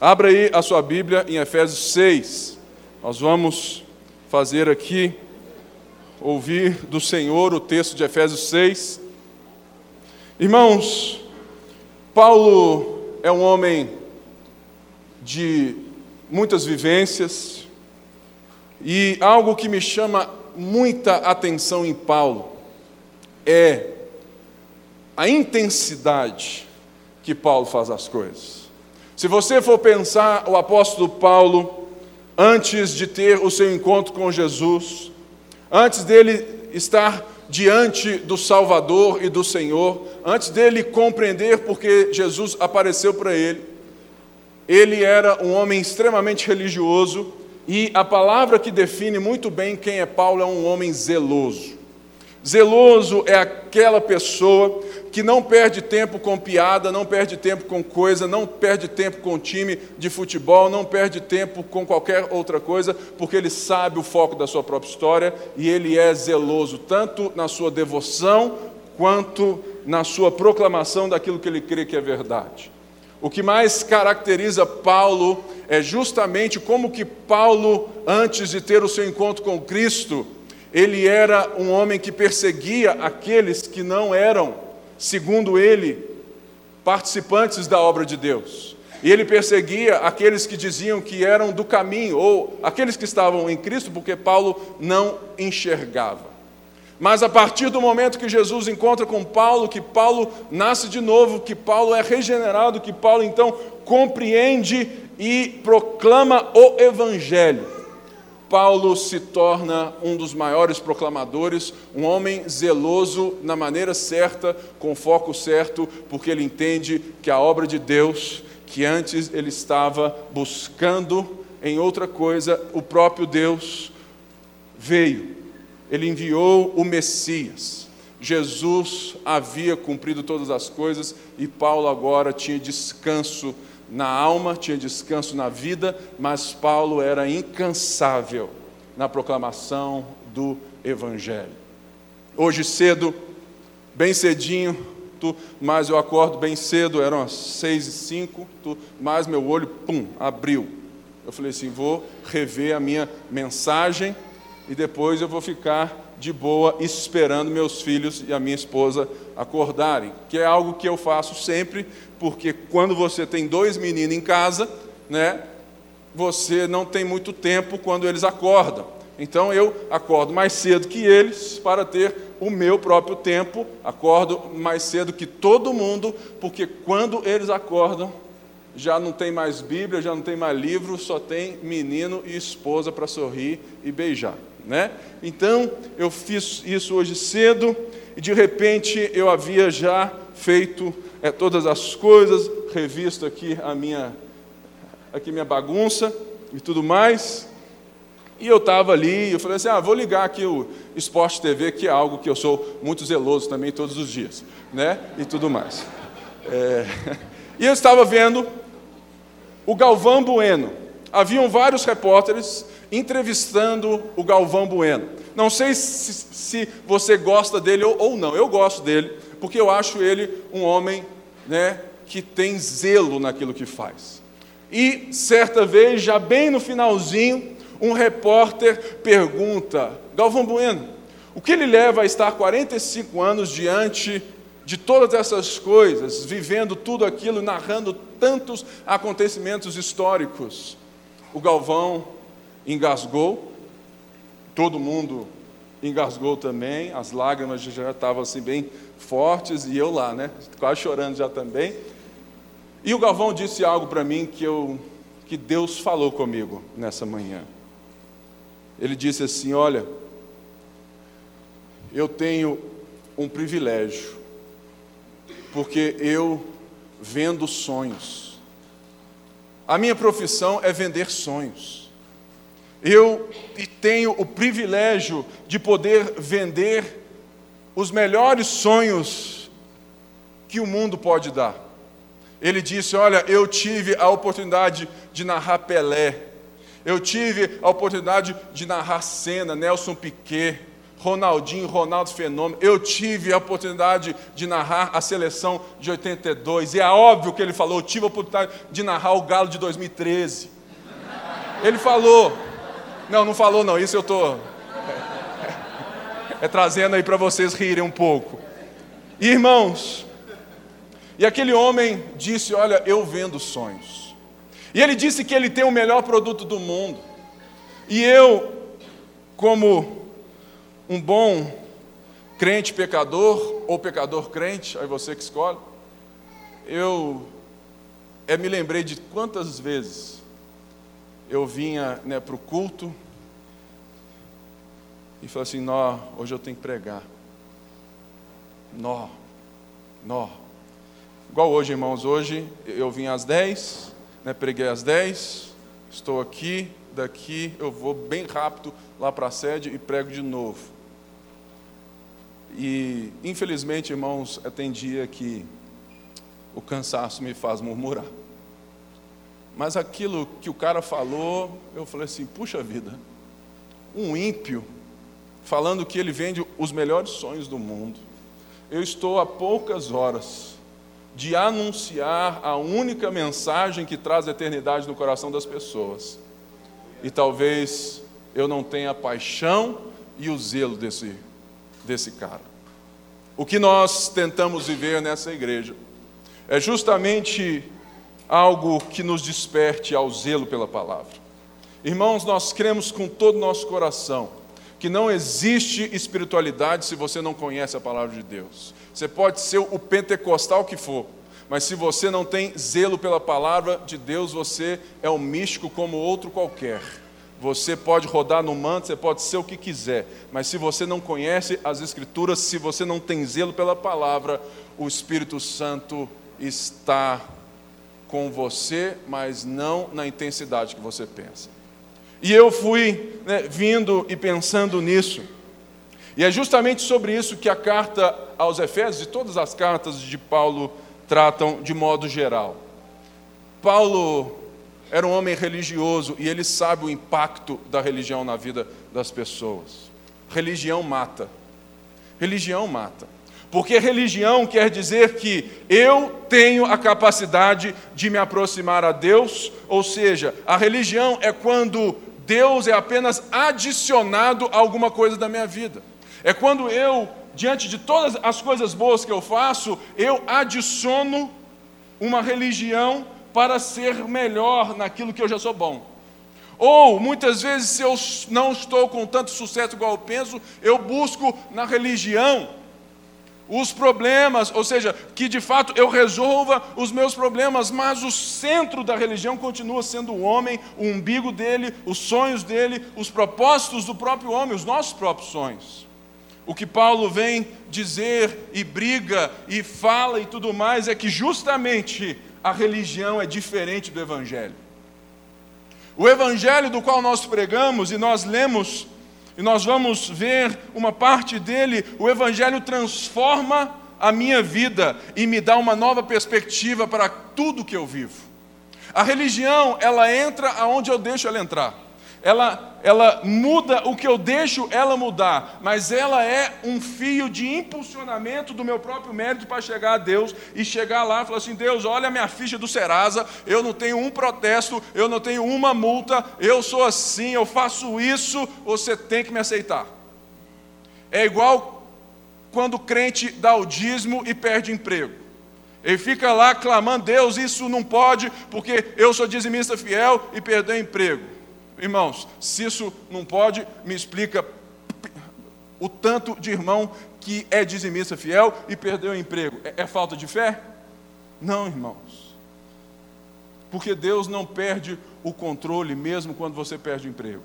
Abra aí a sua Bíblia em Efésios 6. Nós vamos fazer aqui, ouvir do Senhor o texto de Efésios 6. Irmãos, Paulo é um homem de muitas vivências, e algo que me chama muita atenção em Paulo é a intensidade que Paulo faz as coisas. Se você for pensar o apóstolo Paulo, antes de ter o seu encontro com Jesus, antes dele estar diante do Salvador e do Senhor, antes dele compreender porque Jesus apareceu para ele, ele era um homem extremamente religioso e a palavra que define muito bem quem é Paulo é um homem zeloso. Zeloso é aquela pessoa que não perde tempo com piada, não perde tempo com coisa, não perde tempo com time de futebol, não perde tempo com qualquer outra coisa, porque ele sabe o foco da sua própria história e ele é zeloso, tanto na sua devoção quanto na sua proclamação daquilo que ele crê que é verdade. O que mais caracteriza Paulo é justamente como que Paulo, antes de ter o seu encontro com Cristo, ele era um homem que perseguia aqueles que não eram, segundo ele, participantes da obra de Deus. E ele perseguia aqueles que diziam que eram do caminho, ou aqueles que estavam em Cristo, porque Paulo não enxergava. Mas a partir do momento que Jesus encontra com Paulo, que Paulo nasce de novo, que Paulo é regenerado, que Paulo então compreende e proclama o Evangelho, Paulo se torna um dos maiores proclamadores, um homem zeloso na maneira certa, com foco certo, porque ele entende que a obra de Deus, que antes ele estava buscando em outra coisa, o próprio Deus veio, ele enviou o Messias. Jesus havia cumprido todas as coisas e Paulo agora tinha descanso na alma, tinha descanso na vida, mas Paulo era incansável na proclamação do Evangelho. Hoje cedo, bem cedinho, tu, mas eu acordo bem cedo, eram as seis e cinco, tu, mas meu olho, pum, abriu. Eu falei assim, vou rever a minha mensagem e depois eu vou ficar de boa esperando meus filhos e a minha esposa acordarem, que é algo que eu faço sempre, porque quando você tem dois meninos em casa, né, você não tem muito tempo quando eles acordam. Então eu acordo mais cedo que eles para ter o meu próprio tempo, acordo mais cedo que todo mundo, porque quando eles acordam, já não tem mais Bíblia, já não tem mais livro, só tem menino e esposa para sorrir e beijar né? Então, eu fiz isso hoje cedo e de repente eu havia já feito é, todas as coisas, revisto aqui a minha, aqui minha bagunça e tudo mais. E eu estava ali, eu falei assim, ah, vou ligar aqui o Esporte TV, que é algo que eu sou muito zeloso também todos os dias, né? E tudo mais. É... E eu estava vendo o Galvão Bueno. Haviam vários repórteres entrevistando o Galvão Bueno. Não sei se, se você gosta dele ou, ou, não, eu gosto dele, porque eu acho ele um homem né, que tem zelo naquilo que faz. E certa vez, já bem no finalzinho, um repórter pergunta: Galvão Bueno, o que ele leva a estar 45 anos diante de todas essas coisas, vivendo tudo aquilo, narrando tantos acontecimentos históricos? O Galvão engasgou, todo mundo engasgou também, as lágrimas já estavam assim bem fortes e eu lá, né, quase chorando já também. E o Galvão disse algo para mim que eu que Deus falou comigo nessa manhã. Ele disse assim: "Olha, eu tenho um privilégio, porque eu vendo sonhos. A minha profissão é vender sonhos. Eu tenho o privilégio de poder vender os melhores sonhos que o mundo pode dar. Ele disse: Olha, eu tive a oportunidade de narrar Pelé, eu tive a oportunidade de narrar Senna, Nelson Piquet, Ronaldinho, Ronaldo Fenômeno. Eu tive a oportunidade de narrar a seleção de 82. E é óbvio que ele falou, eu tive a oportunidade de narrar o Galo de 2013. Ele falou. Não, não falou não, isso eu estou. É, trazendo aí para vocês rirem um pouco. Irmãos, e aquele homem disse: Olha, eu vendo sonhos. E ele disse que ele tem o melhor produto do mundo. E eu, como um bom crente pecador, ou pecador crente, aí você que escolhe, eu é, me lembrei de quantas vezes eu vinha né, para o culto e falei assim: Nó, hoje eu tenho que pregar. Nó, nó. Igual hoje, irmãos, hoje eu vim às 10, né, preguei às 10, estou aqui, daqui eu vou bem rápido lá para a sede e prego de novo. E, infelizmente, irmãos, tem dia que o cansaço me faz murmurar. Mas aquilo que o cara falou, eu falei assim: puxa vida, um ímpio falando que ele vende os melhores sonhos do mundo. Eu estou a poucas horas de anunciar a única mensagem que traz a eternidade no coração das pessoas. E talvez eu não tenha a paixão e o zelo desse, desse cara. O que nós tentamos viver nessa igreja é justamente algo que nos desperte ao zelo pela palavra. Irmãos, nós cremos com todo o nosso coração que não existe espiritualidade se você não conhece a palavra de Deus. Você pode ser o pentecostal que for, mas se você não tem zelo pela palavra de Deus, você é um místico como outro qualquer. Você pode rodar no manto, você pode ser o que quiser, mas se você não conhece as Escrituras, se você não tem zelo pela palavra, o Espírito Santo está com você, mas não na intensidade que você pensa. E eu fui né, vindo e pensando nisso. E é justamente sobre isso que a carta aos Efésios e todas as cartas de Paulo tratam de modo geral. Paulo era um homem religioso e ele sabe o impacto da religião na vida das pessoas. Religião mata. Religião mata. Porque religião quer dizer que eu tenho a capacidade de me aproximar a Deus, ou seja, a religião é quando Deus é apenas adicionado a alguma coisa da minha vida. É quando eu, diante de todas as coisas boas que eu faço, eu adiciono uma religião para ser melhor naquilo que eu já sou bom. Ou, muitas vezes, se eu não estou com tanto sucesso igual eu penso, eu busco na religião os problemas, ou seja, que de fato eu resolva os meus problemas, mas o centro da religião continua sendo o homem, o umbigo dele, os sonhos dele, os propósitos do próprio homem, os nossos próprios sonhos. O que Paulo vem dizer e briga e fala e tudo mais é que justamente a religião é diferente do evangelho. O evangelho do qual nós pregamos e nós lemos e nós vamos ver uma parte dele, o Evangelho transforma a minha vida e me dá uma nova perspectiva para tudo que eu vivo. A religião, ela entra aonde eu deixo ela entrar ela, ela muda o que eu deixo ela mudar, mas ela é um fio de impulsionamento do meu próprio mérito para chegar a Deus e chegar lá e falar assim: Deus, olha a minha ficha do Serasa, eu não tenho um protesto, eu não tenho uma multa, eu sou assim, eu faço isso, você tem que me aceitar. É igual quando o crente dá o dízimo e perde emprego. Ele fica lá clamando: Deus, isso não pode, porque eu sou dizimista fiel e perdeu emprego. Irmãos, se isso não pode, me explica o tanto de irmão que é dizimista fiel e perdeu o emprego. É, é falta de fé? Não, irmãos. Porque Deus não perde o controle mesmo quando você perde o emprego.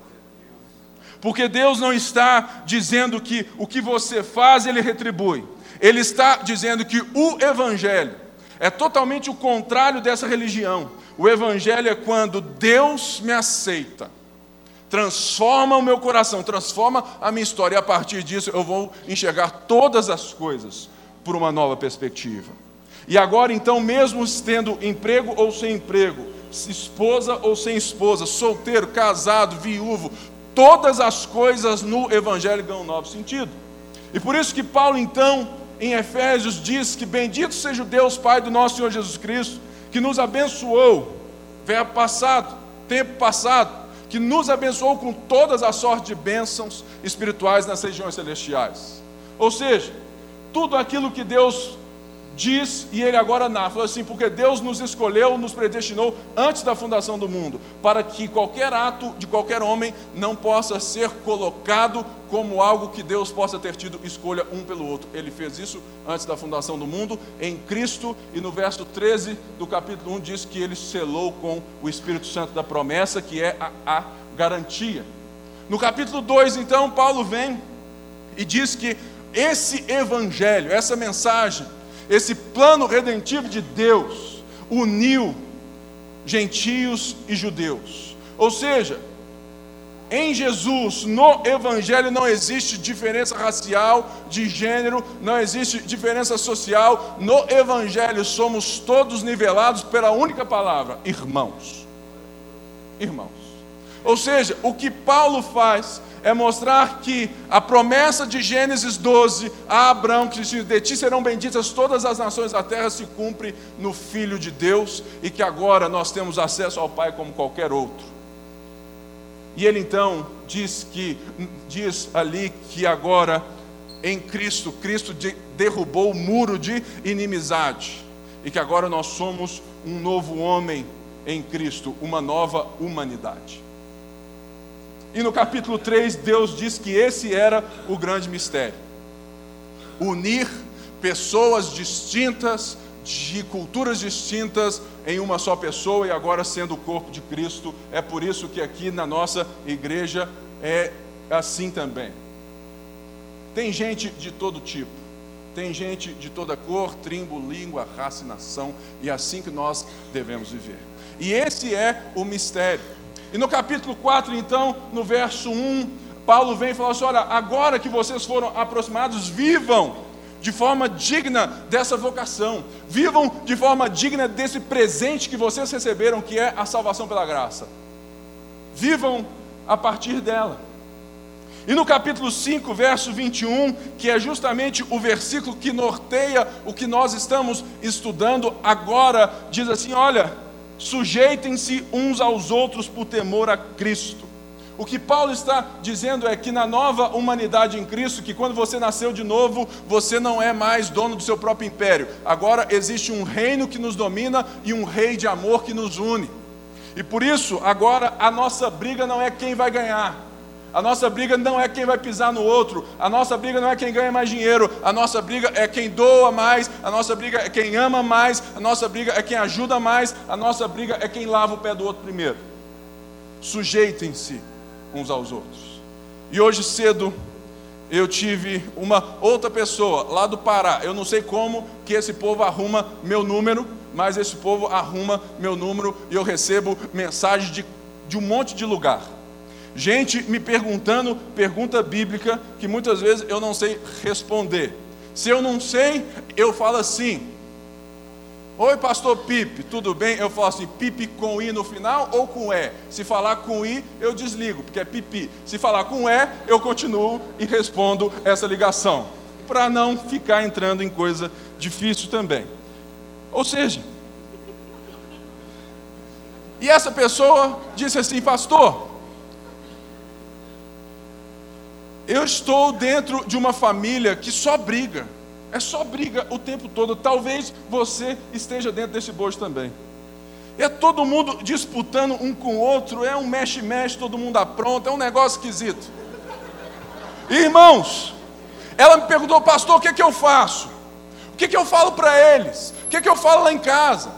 Porque Deus não está dizendo que o que você faz ele retribui. Ele está dizendo que o evangelho é totalmente o contrário dessa religião. O evangelho é quando Deus me aceita transforma o meu coração, transforma a minha história, e a partir disso eu vou enxergar todas as coisas por uma nova perspectiva. E agora, então, mesmo tendo emprego ou sem emprego, esposa ou sem esposa, solteiro, casado, viúvo, todas as coisas no Evangelho ganham um novo sentido. E por isso que Paulo, então, em Efésios, diz que bendito seja o Deus Pai do nosso Senhor Jesus Cristo, que nos abençoou, verbo passado, tempo passado, que nos abençoou com todas as sortes de bênçãos espirituais nas regiões celestiais. Ou seja, tudo aquilo que Deus diz e ele agora narra, falou assim, porque Deus nos escolheu, nos predestinou antes da fundação do mundo, para que qualquer ato de qualquer homem não possa ser colocado como algo que Deus possa ter tido escolha um pelo outro. Ele fez isso antes da fundação do mundo, em Cristo, e no verso 13 do capítulo 1 diz que ele selou com o Espírito Santo da promessa, que é a, a garantia. No capítulo 2, então, Paulo vem e diz que esse evangelho, essa mensagem, esse plano redentivo de Deus uniu gentios e judeus. Ou seja, em Jesus, no Evangelho, não existe diferença racial, de gênero, não existe diferença social. No Evangelho, somos todos nivelados pela única palavra: irmãos. Irmãos. Ou seja, o que Paulo faz é mostrar que a promessa de Gênesis 12 a Abraão, que De ti serão benditas todas as nações da terra, se cumpre no Filho de Deus e que agora nós temos acesso ao Pai como qualquer outro. E ele então diz que diz ali que agora em Cristo, Cristo derrubou o muro de inimizade e que agora nós somos um novo homem em Cristo, uma nova humanidade. E no capítulo 3, Deus diz que esse era o grande mistério: unir pessoas distintas, de culturas distintas, em uma só pessoa e agora sendo o corpo de Cristo. É por isso que aqui na nossa igreja é assim também. Tem gente de todo tipo, tem gente de toda cor, tribo, língua, raça e nação, e é assim que nós devemos viver. E esse é o mistério. E no capítulo 4, então, no verso 1, Paulo vem e fala assim: olha, agora que vocês foram aproximados, vivam de forma digna dessa vocação, vivam de forma digna desse presente que vocês receberam, que é a salvação pela graça. Vivam a partir dela. E no capítulo 5, verso 21, que é justamente o versículo que norteia o que nós estamos estudando agora, diz assim: olha, Sujeitem-se uns aos outros por temor a Cristo. O que Paulo está dizendo é que na nova humanidade em Cristo, que quando você nasceu de novo, você não é mais dono do seu próprio império. Agora existe um reino que nos domina e um rei de amor que nos une. E por isso, agora a nossa briga não é quem vai ganhar, a nossa briga não é quem vai pisar no outro, a nossa briga não é quem ganha mais dinheiro, a nossa briga é quem doa mais, a nossa briga é quem ama mais, a nossa briga é quem ajuda mais, a nossa briga é quem lava o pé do outro primeiro. Sujeitem-se uns aos outros. E hoje cedo eu tive uma outra pessoa lá do Pará. Eu não sei como que esse povo arruma meu número, mas esse povo arruma meu número e eu recebo mensagem de, de um monte de lugar. Gente me perguntando pergunta bíblica que muitas vezes eu não sei responder. Se eu não sei, eu falo assim: Oi, pastor Pipe, tudo bem? Eu falo assim: Pipe com I no final ou com E? Se falar com I, eu desligo, porque é pipi. Se falar com E, eu continuo e respondo essa ligação, para não ficar entrando em coisa difícil também. Ou seja, e essa pessoa disse assim: Pastor, Eu estou dentro de uma família que só briga. É só briga o tempo todo. Talvez você esteja dentro desse bojo também. É todo mundo disputando um com o outro, é um mexe-mexe, todo mundo apronta, é um negócio esquisito. Irmãos, ela me perguntou, pastor, o que, é que eu faço? O que, é que eu falo para eles? O que, é que eu falo lá em casa?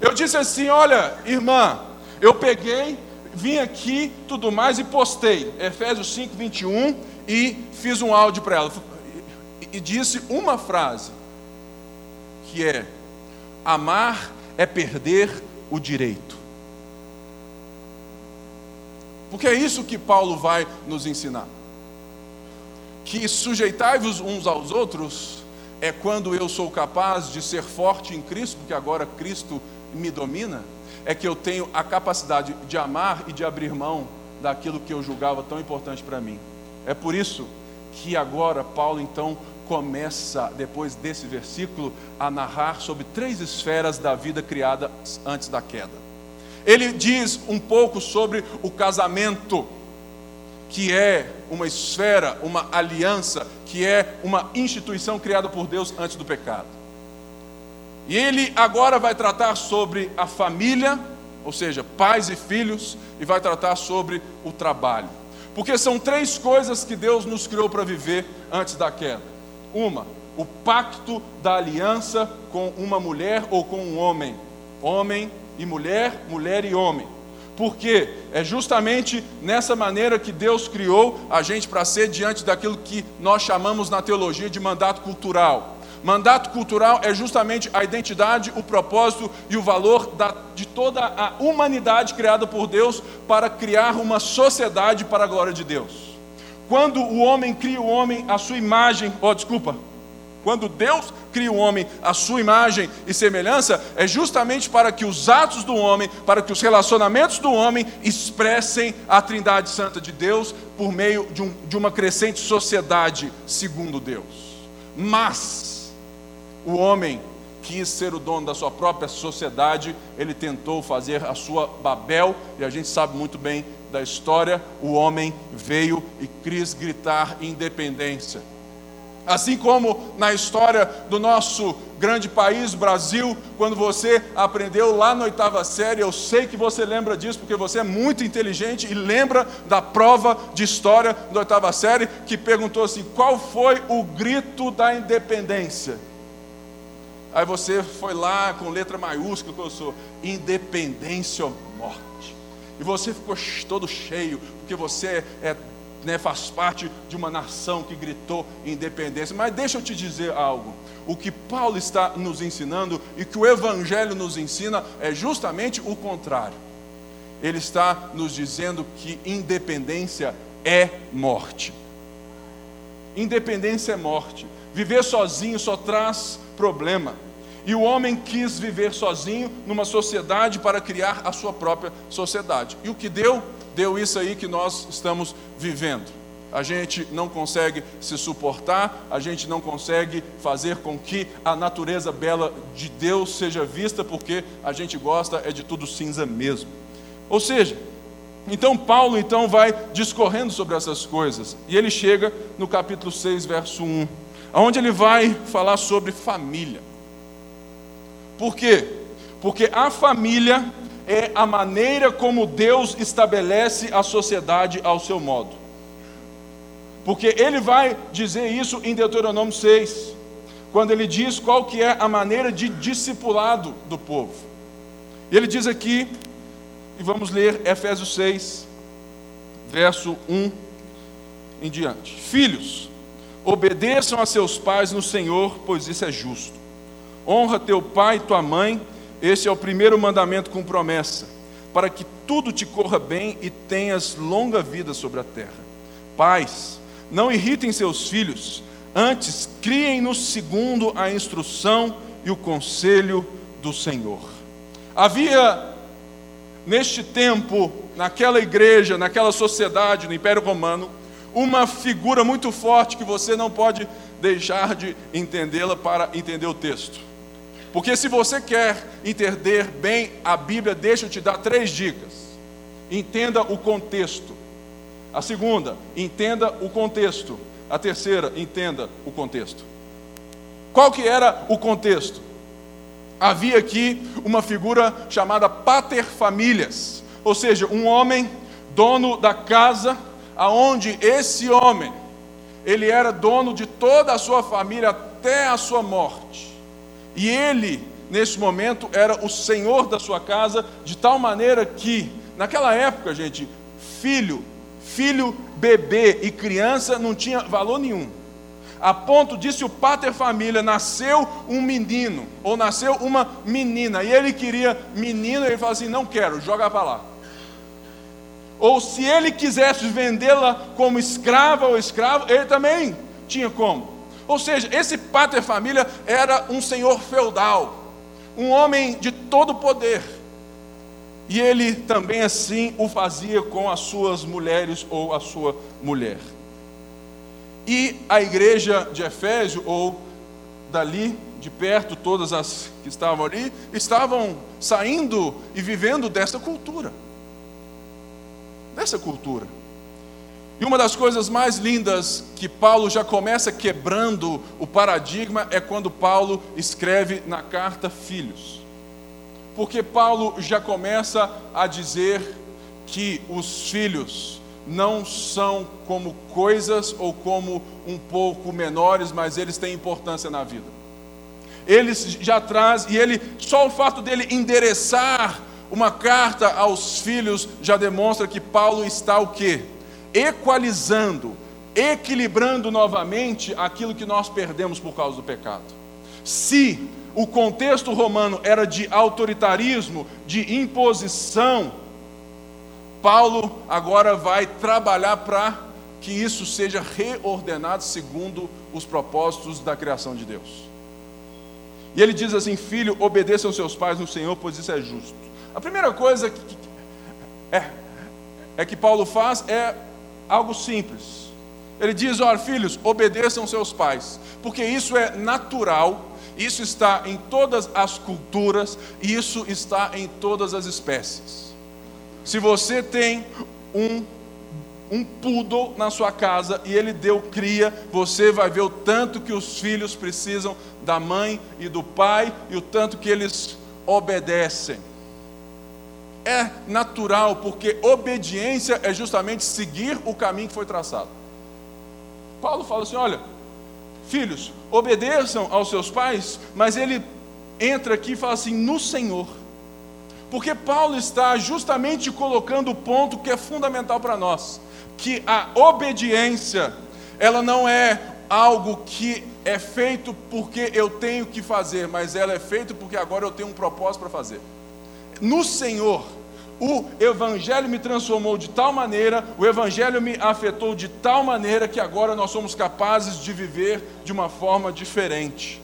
Eu disse assim: olha, irmã, eu peguei, vim aqui, tudo mais, e postei. Efésios 5, 21 e fiz um áudio para ela e disse uma frase que é: amar é perder o direito. Porque é isso que Paulo vai nos ensinar. Que sujeitai-vos uns aos outros é quando eu sou capaz de ser forte em Cristo, porque agora Cristo me domina, é que eu tenho a capacidade de amar e de abrir mão daquilo que eu julgava tão importante para mim. É por isso que agora Paulo então começa, depois desse versículo, a narrar sobre três esferas da vida criada antes da queda. Ele diz um pouco sobre o casamento, que é uma esfera, uma aliança, que é uma instituição criada por Deus antes do pecado. E ele agora vai tratar sobre a família, ou seja, pais e filhos, e vai tratar sobre o trabalho. Porque são três coisas que Deus nos criou para viver antes da queda. Uma, o pacto da aliança com uma mulher ou com um homem. Homem e mulher, mulher e homem. Porque é justamente nessa maneira que Deus criou a gente para ser diante daquilo que nós chamamos na teologia de mandato cultural. Mandato cultural é justamente a identidade, o propósito e o valor da, de toda a humanidade criada por Deus para criar uma sociedade para a glória de Deus. Quando o homem cria o homem à sua imagem, oh, desculpa, quando Deus cria o homem à sua imagem e semelhança, é justamente para que os atos do homem, para que os relacionamentos do homem expressem a Trindade Santa de Deus por meio de, um, de uma crescente sociedade segundo Deus. Mas, o homem quis ser o dono da sua própria sociedade, ele tentou fazer a sua Babel, e a gente sabe muito bem da história: o homem veio e quis gritar independência. Assim como na história do nosso grande país, Brasil, quando você aprendeu lá na oitava série, eu sei que você lembra disso, porque você é muito inteligente e lembra da prova de história da oitava série, que perguntou assim: qual foi o grito da independência? Aí você foi lá com letra maiúscula, que eu sou, independência ou morte. E você ficou todo cheio, porque você é, né, faz parte de uma nação que gritou independência. Mas deixa eu te dizer algo. O que Paulo está nos ensinando e que o Evangelho nos ensina é justamente o contrário. Ele está nos dizendo que independência é morte. Independência é morte. Viver sozinho só traz problema. E o homem quis viver sozinho numa sociedade para criar a sua própria sociedade. E o que deu? Deu isso aí que nós estamos vivendo. A gente não consegue se suportar, a gente não consegue fazer com que a natureza bela de Deus seja vista, porque a gente gosta é de tudo cinza mesmo. Ou seja, então Paulo então vai discorrendo sobre essas coisas, e ele chega no capítulo 6, verso 1, onde ele vai falar sobre família. Por quê? Porque a família é a maneira como Deus estabelece a sociedade ao seu modo. Porque ele vai dizer isso em Deuteronômio 6, quando ele diz qual que é a maneira de discipulado do povo. Ele diz aqui, e vamos ler Efésios 6, verso 1 em diante. Filhos, obedeçam a seus pais no Senhor, pois isso é justo. Honra teu pai e tua mãe, esse é o primeiro mandamento com promessa, para que tudo te corra bem e tenhas longa vida sobre a terra. Pais, não irritem seus filhos, antes criem-nos segundo a instrução e o conselho do Senhor. Havia neste tempo, naquela igreja, naquela sociedade, no Império Romano, uma figura muito forte que você não pode deixar de entendê-la para entender o texto. Porque se você quer entender bem a Bíblia, deixa eu te dar três dicas. Entenda o contexto. A segunda, entenda o contexto. A terceira, entenda o contexto. Qual que era o contexto? Havia aqui uma figura chamada pater famílias, ou seja, um homem dono da casa, aonde esse homem ele era dono de toda a sua família até a sua morte. E ele, nesse momento, era o senhor da sua casa, de tal maneira que, naquela época, gente, filho, filho, bebê e criança não tinha valor nenhum. A ponto se o pater família nasceu um menino ou nasceu uma menina e ele queria menino, ele fala assim: não quero, joga para lá. Ou se ele quisesse vendê-la como escrava ou escravo, ele também tinha como. Ou seja, esse pater família era um senhor feudal, um homem de todo poder. E ele também assim o fazia com as suas mulheres ou a sua mulher. E a igreja de Efésio, ou dali de perto, todas as que estavam ali, estavam saindo e vivendo dessa cultura. Dessa cultura. E uma das coisas mais lindas que Paulo já começa quebrando o paradigma é quando Paulo escreve na carta Filhos. Porque Paulo já começa a dizer que os filhos não são como coisas ou como um pouco menores, mas eles têm importância na vida. Eles já traz e ele só o fato dele endereçar uma carta aos filhos já demonstra que Paulo está o quê? Equalizando, equilibrando novamente aquilo que nós perdemos por causa do pecado. Se o contexto romano era de autoritarismo, de imposição, Paulo agora vai trabalhar para que isso seja reordenado segundo os propósitos da criação de Deus. E ele diz assim: Filho, obedeçam seus pais no Senhor, pois isso é justo. A primeira coisa que, que é, é que Paulo faz é algo simples. Ele diz: Olha, filhos, obedeçam seus pais, porque isso é natural isso está em todas as culturas, isso está em todas as espécies. Se você tem um um poodle na sua casa e ele deu cria, você vai ver o tanto que os filhos precisam da mãe e do pai e o tanto que eles obedecem. É natural, porque obediência é justamente seguir o caminho que foi traçado. Paulo fala assim: olha, Filhos, obedeçam aos seus pais, mas ele entra aqui e fala assim: no Senhor. Porque Paulo está justamente colocando o ponto que é fundamental para nós, que a obediência, ela não é algo que é feito porque eu tenho que fazer, mas ela é feita porque agora eu tenho um propósito para fazer. No Senhor, o Evangelho me transformou de tal maneira, o Evangelho me afetou de tal maneira que agora nós somos capazes de viver de uma forma diferente.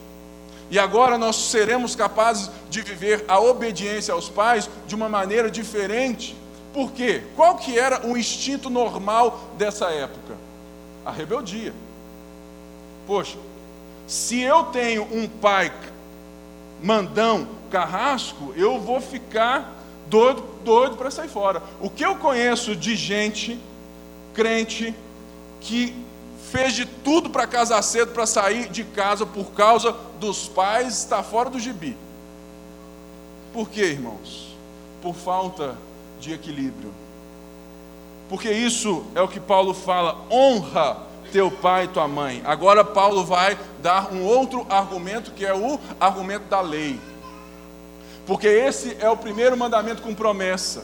E agora nós seremos capazes de viver a obediência aos pais de uma maneira diferente. Por quê? Qual que era o instinto normal dessa época? A rebeldia. Poxa, se eu tenho um pai mandão, carrasco, eu vou ficar doido, doido para sair fora. O que eu conheço de gente, crente, que fez de tudo para casar cedo, para sair de casa por causa dos pais, está fora do gibi. Por quê, irmãos? Por falta de equilíbrio. Porque isso é o que Paulo fala: honra teu pai e tua mãe. Agora, Paulo vai dar um outro argumento, que é o argumento da lei porque esse é o primeiro mandamento com promessa.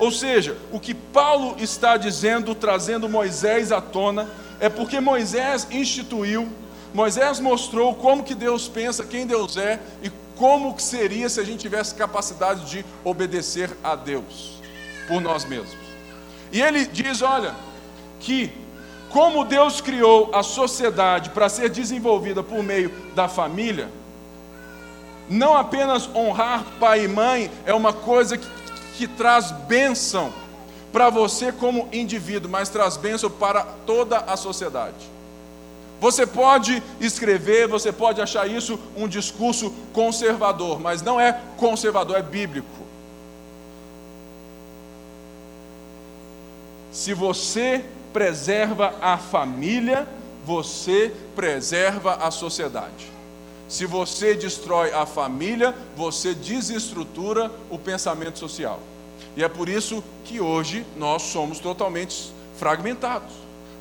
Ou seja, o que Paulo está dizendo, trazendo Moisés à tona, é porque Moisés instituiu, Moisés mostrou como que Deus pensa, quem Deus é e como que seria se a gente tivesse capacidade de obedecer a Deus por nós mesmos. E ele diz, olha, que como Deus criou a sociedade para ser desenvolvida por meio da família, não apenas honrar pai e mãe é uma coisa que, que traz bênção para você como indivíduo, mas traz bênção para toda a sociedade. Você pode escrever, você pode achar isso um discurso conservador, mas não é conservador, é bíblico. Se você preserva a família, você preserva a sociedade. Se você destrói a família, você desestrutura o pensamento social. E é por isso que hoje nós somos totalmente fragmentados.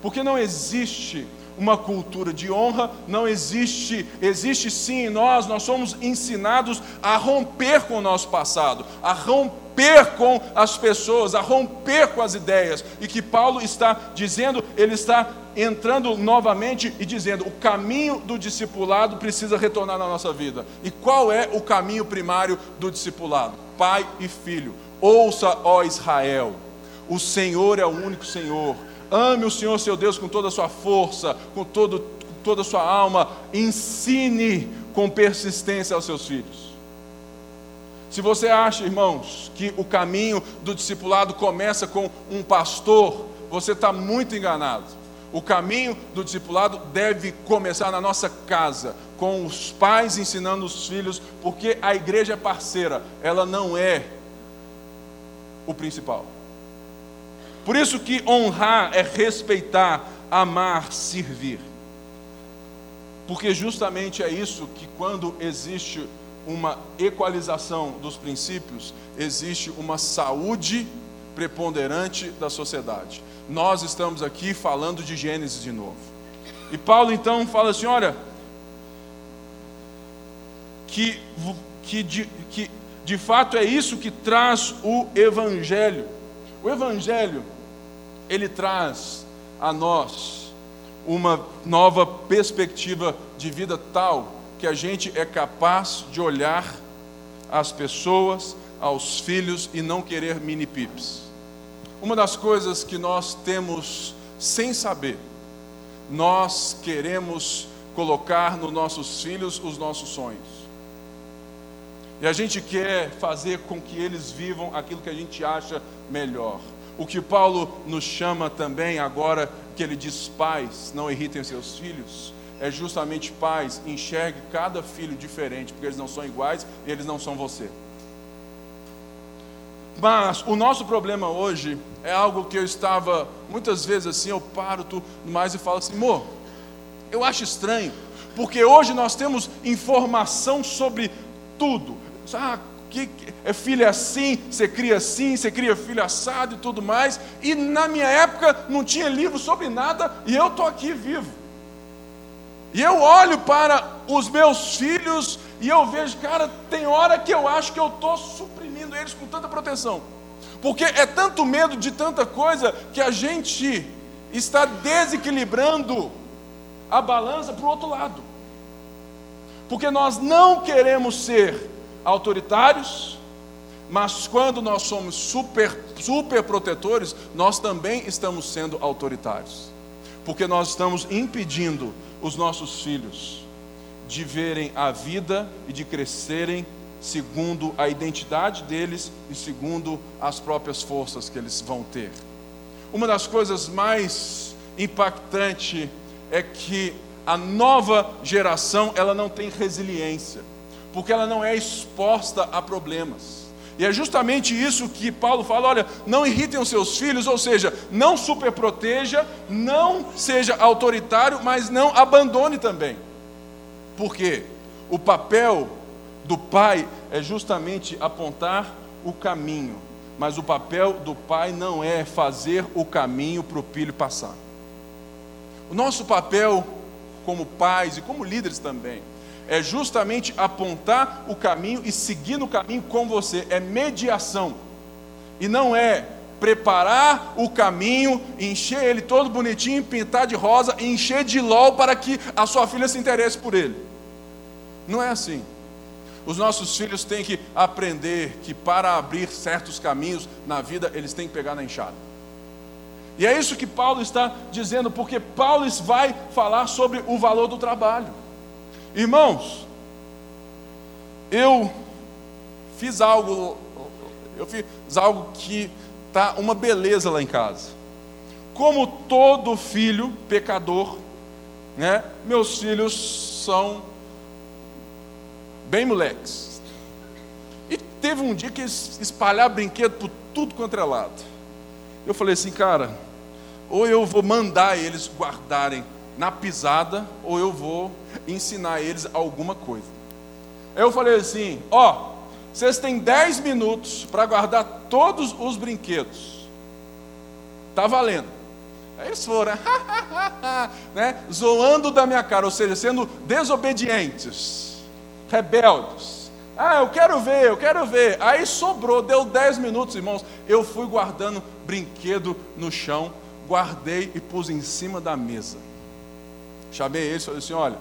Porque não existe uma cultura de honra, não existe, existe sim em nós, nós somos ensinados a romper com o nosso passado, a romper com as pessoas, a romper com as ideias. E que Paulo está dizendo, ele está entrando novamente e dizendo: o caminho do discipulado precisa retornar na nossa vida. E qual é o caminho primário do discipulado? Pai e filho. Ouça, ó Israel, o Senhor é o único Senhor. Ame o Senhor seu Deus com toda a sua força, com, todo, com toda a sua alma. Ensine com persistência aos seus filhos. Se você acha, irmãos, que o caminho do discipulado começa com um pastor, você está muito enganado. O caminho do discipulado deve começar na nossa casa, com os pais ensinando os filhos, porque a igreja é parceira, ela não é o principal. Por isso que honrar é respeitar, amar, servir. Porque justamente é isso que quando existe uma equalização dos princípios, existe uma saúde preponderante da sociedade. Nós estamos aqui falando de Gênesis de novo. E Paulo então fala assim: olha, que, que, que de fato é isso que traz o Evangelho. O Evangelho, ele traz a nós uma nova perspectiva de vida tal que a gente é capaz de olhar as pessoas, aos filhos e não querer mini pips. Uma das coisas que nós temos sem saber, nós queremos colocar nos nossos filhos os nossos sonhos. E a gente quer fazer com que eles vivam aquilo que a gente acha melhor. O que Paulo nos chama também agora, que ele diz: pais, não irritem seus filhos, é justamente pais, enxergue cada filho diferente, porque eles não são iguais e eles não são você. Mas o nosso problema hoje é algo que eu estava, muitas vezes assim, eu paro tudo mais e falo assim, amor, eu acho estranho, porque hoje nós temos informação sobre tudo. Ah, que é filho assim, você cria assim, você cria filho assado e tudo mais. E na minha época não tinha livro sobre nada e eu estou aqui vivo. E eu olho para os meus filhos e eu vejo, cara, tem hora que eu acho que eu estou suprimindo eles com tanta proteção. Porque é tanto medo de tanta coisa que a gente está desequilibrando a balança para o outro lado. Porque nós não queremos ser autoritários, mas quando nós somos super, super protetores, nós também estamos sendo autoritários. Porque nós estamos impedindo os nossos filhos de verem a vida e de crescerem segundo a identidade deles e segundo as próprias forças que eles vão ter. Uma das coisas mais impactantes é que a nova geração ela não tem resiliência, porque ela não é exposta a problemas. E é justamente isso que Paulo fala: olha, não irritem os seus filhos, ou seja, não superproteja, não seja autoritário, mas não abandone também. Por quê? O papel do pai é justamente apontar o caminho, mas o papel do pai não é fazer o caminho para o filho passar. O nosso papel como pais e como líderes também é justamente apontar o caminho e seguir no caminho com você, é mediação. E não é preparar o caminho, encher ele todo bonitinho, pintar de rosa, encher de lol para que a sua filha se interesse por ele. Não é assim. Os nossos filhos têm que aprender que para abrir certos caminhos na vida, eles têm que pegar na enxada. E é isso que Paulo está dizendo, porque Paulo vai falar sobre o valor do trabalho. Irmãos, eu fiz algo, eu fiz algo que tá uma beleza lá em casa. Como todo filho pecador, né? Meus filhos são bem moleques. E teve um dia que eles espalharam brinquedo por tudo quanto é lado. Eu falei assim, cara, ou eu vou mandar eles guardarem na pisada, ou eu vou ensinar eles alguma coisa. Eu falei assim: ó, vocês têm 10 minutos para guardar todos os brinquedos. Tá valendo. Aí eles foram, né, zoando da minha cara, ou seja, sendo desobedientes, rebeldes. Ah, eu quero ver, eu quero ver. Aí sobrou, deu 10 minutos, irmãos. Eu fui guardando brinquedo no chão, guardei e pus em cima da mesa. Chamei eles e falei assim: olha,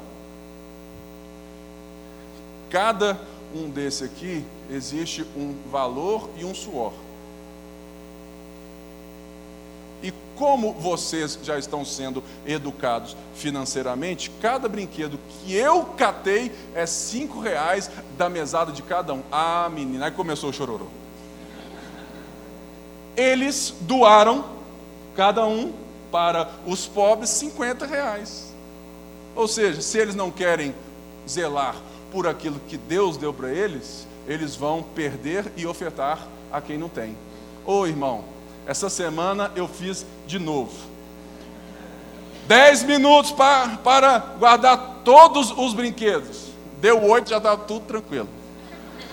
cada um desse aqui existe um valor e um suor. E como vocês já estão sendo educados financeiramente, cada brinquedo que eu catei é cinco reais da mesada de cada um. Ah, menina, aí começou o chororô. Eles doaram, cada um, para os pobres, 50 reais. Ou seja, se eles não querem zelar por aquilo que Deus deu para eles, eles vão perder e ofertar a quem não tem. Ô irmão, essa semana eu fiz de novo. Dez minutos para, para guardar todos os brinquedos. Deu oito, já estava tudo tranquilo.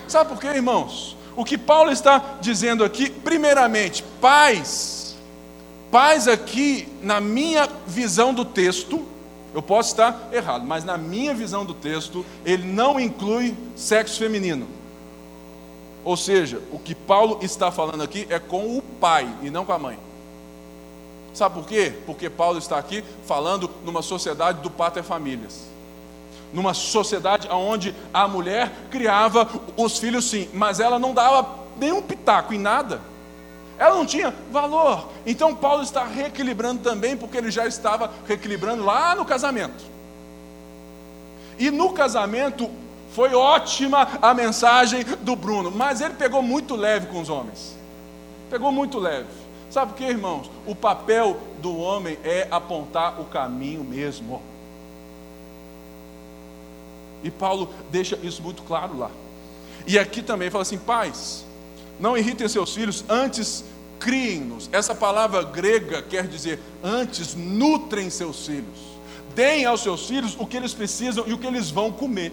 Sabe por quê, irmãos? O que Paulo está dizendo aqui, primeiramente, paz. Paz aqui, na minha visão do texto, eu posso estar errado, mas na minha visão do texto, ele não inclui sexo feminino. Ou seja, o que Paulo está falando aqui é com o pai e não com a mãe. Sabe por quê? Porque Paulo está aqui falando numa sociedade do pater famílias. Numa sociedade onde a mulher criava os filhos sim, mas ela não dava nenhum pitaco em nada. Ela não tinha valor. Então Paulo está reequilibrando também, porque ele já estava reequilibrando lá no casamento. E no casamento, foi ótima a mensagem do Bruno, mas ele pegou muito leve com os homens. Pegou muito leve. Sabe por quê, irmãos? O papel do homem é apontar o caminho mesmo. E Paulo deixa isso muito claro lá. E aqui também fala assim: pais, não irritem seus filhos, antes criem-nos. Essa palavra grega quer dizer antes nutrem seus filhos. Deem aos seus filhos o que eles precisam e o que eles vão comer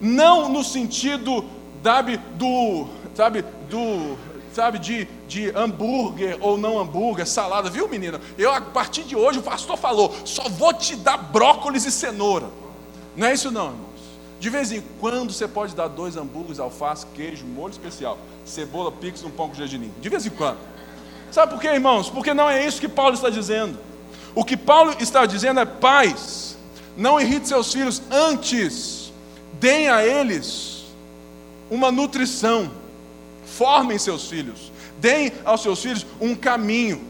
não no sentido, sabe, do, sabe, do, sabe, de, de hambúrguer ou não hambúrguer, salada, viu menina? Eu, a partir de hoje, o pastor falou, só vou te dar brócolis e cenoura. Não é isso não, irmãos. De vez em quando você pode dar dois hambúrgueres, alface, queijo, molho especial, cebola, pix um pão com gergelim. De vez em quando. Sabe por quê, irmãos? Porque não é isso que Paulo está dizendo. O que Paulo está dizendo é paz. Não irrite seus filhos antes deem a eles uma nutrição, formem seus filhos, deem aos seus filhos um caminho.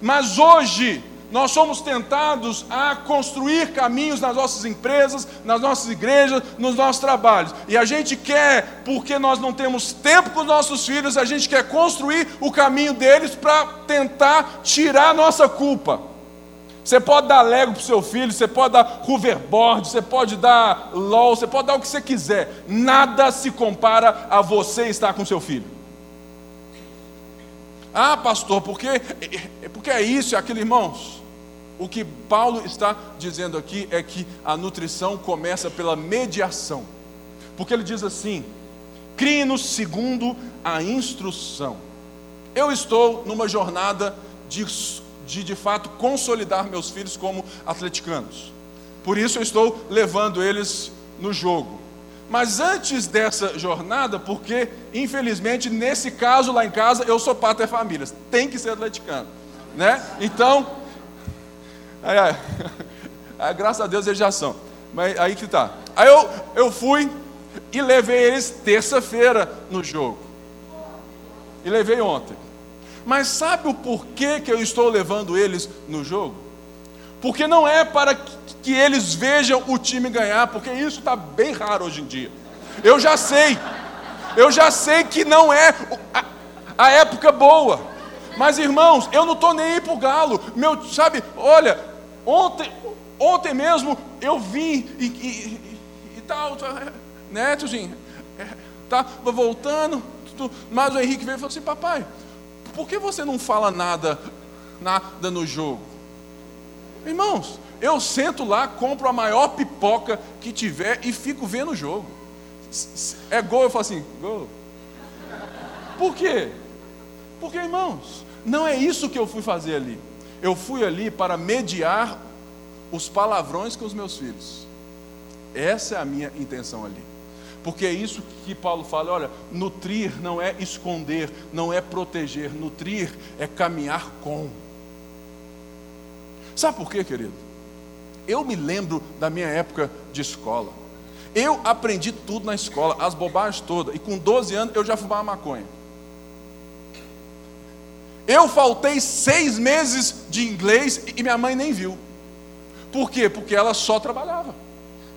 Mas hoje, nós somos tentados a construir caminhos nas nossas empresas, nas nossas igrejas, nos nossos trabalhos. E a gente quer, porque nós não temos tempo com os nossos filhos, a gente quer construir o caminho deles para tentar tirar a nossa culpa. Você pode dar Lego para o seu filho, você pode dar hoverboard, você pode dar LOL, você pode dar o que você quiser. Nada se compara a você estar com seu filho. Ah, pastor, porque, porque é isso, é aquilo, irmãos. O que Paulo está dizendo aqui é que a nutrição começa pela mediação. Porque ele diz assim: crie-nos segundo a instrução. Eu estou numa jornada de de de fato consolidar meus filhos como atleticanos. Por isso eu estou levando eles no jogo. Mas antes dessa jornada, porque infelizmente nesse caso lá em casa eu sou pater famílias, tem que ser atleticano, né? Então, aí, aí, graças a Deus eles já são. Mas aí que tá. Aí eu, eu fui e levei eles terça-feira no jogo. E levei ontem. Mas sabe o porquê que eu estou levando eles no jogo? Porque não é para que eles vejam o time ganhar, porque isso está bem raro hoje em dia. Eu já sei, eu já sei que não é a, a época boa. Mas irmãos, eu não estou nem aí para o galo. Meu, sabe, olha, ontem, ontem mesmo eu vim e, e, e tal, né, tiozinho? É, voltando, mas o Henrique veio e falou assim, papai, por que você não fala nada, nada no jogo? Irmãos, eu sento lá, compro a maior pipoca que tiver e fico vendo o jogo. É gol, eu falo assim, gol. Por quê? Porque, irmãos, não é isso que eu fui fazer ali. Eu fui ali para mediar os palavrões com os meus filhos. Essa é a minha intenção ali. Porque é isso que Paulo fala: olha, nutrir não é esconder, não é proteger, nutrir é caminhar com. Sabe por quê, querido? Eu me lembro da minha época de escola. Eu aprendi tudo na escola, as bobagens todas, e com 12 anos eu já fumava maconha. Eu faltei seis meses de inglês e minha mãe nem viu. Por quê? Porque ela só trabalhava.